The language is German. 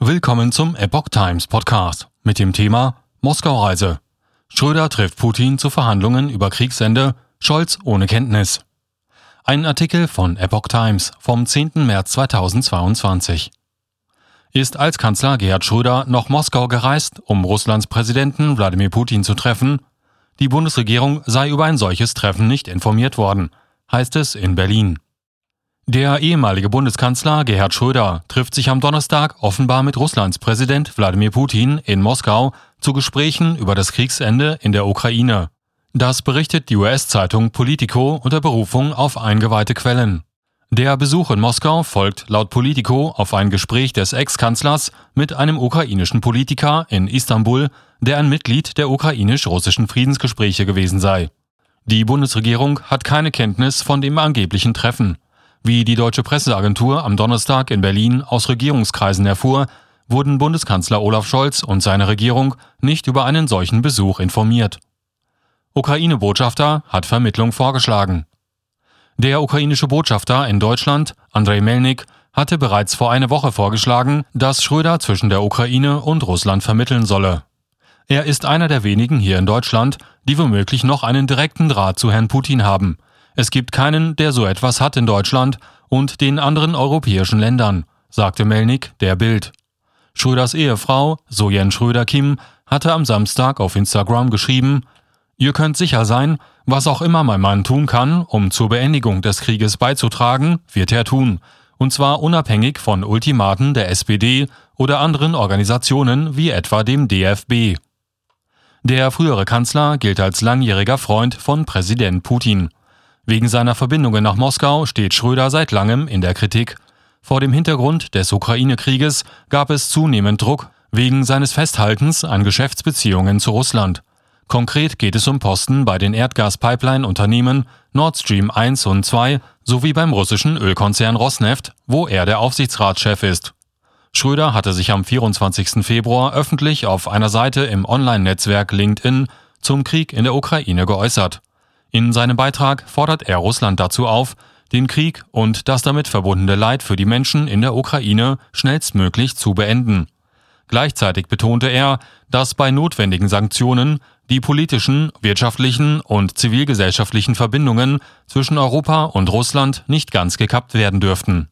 Willkommen zum Epoch Times Podcast mit dem Thema Moskau-Reise. Schröder trifft Putin zu Verhandlungen über Kriegsende, Scholz ohne Kenntnis. Ein Artikel von Epoch Times vom 10. März 2022. Ist als Kanzler Gerhard Schröder noch Moskau gereist, um Russlands Präsidenten Wladimir Putin zu treffen? Die Bundesregierung sei über ein solches Treffen nicht informiert worden, heißt es in Berlin. Der ehemalige Bundeskanzler Gerhard Schröder trifft sich am Donnerstag offenbar mit Russlands Präsident Wladimir Putin in Moskau zu Gesprächen über das Kriegsende in der Ukraine. Das berichtet die US-Zeitung Politico unter Berufung auf eingeweihte Quellen. Der Besuch in Moskau folgt laut Politico auf ein Gespräch des Ex-Kanzlers mit einem ukrainischen Politiker in Istanbul, der ein Mitglied der ukrainisch-russischen Friedensgespräche gewesen sei. Die Bundesregierung hat keine Kenntnis von dem angeblichen Treffen. Wie die deutsche Presseagentur am Donnerstag in Berlin aus Regierungskreisen erfuhr, wurden Bundeskanzler Olaf Scholz und seine Regierung nicht über einen solchen Besuch informiert. Ukraine-Botschafter hat Vermittlung vorgeschlagen. Der ukrainische Botschafter in Deutschland, Andrei Melnik, hatte bereits vor einer Woche vorgeschlagen, dass Schröder zwischen der Ukraine und Russland vermitteln solle. Er ist einer der wenigen hier in Deutschland, die womöglich noch einen direkten Draht zu Herrn Putin haben, es gibt keinen, der so etwas hat in Deutschland und den anderen europäischen Ländern, sagte Melnik der Bild. Schröders Ehefrau, Sojen Schröder-Kim, hatte am Samstag auf Instagram geschrieben, Ihr könnt sicher sein, was auch immer mein Mann tun kann, um zur Beendigung des Krieges beizutragen, wird er tun. Und zwar unabhängig von Ultimaten der SPD oder anderen Organisationen wie etwa dem DFB. Der frühere Kanzler gilt als langjähriger Freund von Präsident Putin. Wegen seiner Verbindungen nach Moskau steht Schröder seit langem in der Kritik. Vor dem Hintergrund des Ukraine-Krieges gab es zunehmend Druck wegen seines Festhaltens an Geschäftsbeziehungen zu Russland. Konkret geht es um Posten bei den Erdgas-Pipeline-Unternehmen Nord Stream 1 und 2 sowie beim russischen Ölkonzern Rosneft, wo er der Aufsichtsratschef ist. Schröder hatte sich am 24. Februar öffentlich auf einer Seite im Online-Netzwerk LinkedIn zum Krieg in der Ukraine geäußert. In seinem Beitrag fordert er Russland dazu auf, den Krieg und das damit verbundene Leid für die Menschen in der Ukraine schnellstmöglich zu beenden. Gleichzeitig betonte er, dass bei notwendigen Sanktionen die politischen, wirtschaftlichen und zivilgesellschaftlichen Verbindungen zwischen Europa und Russland nicht ganz gekappt werden dürften.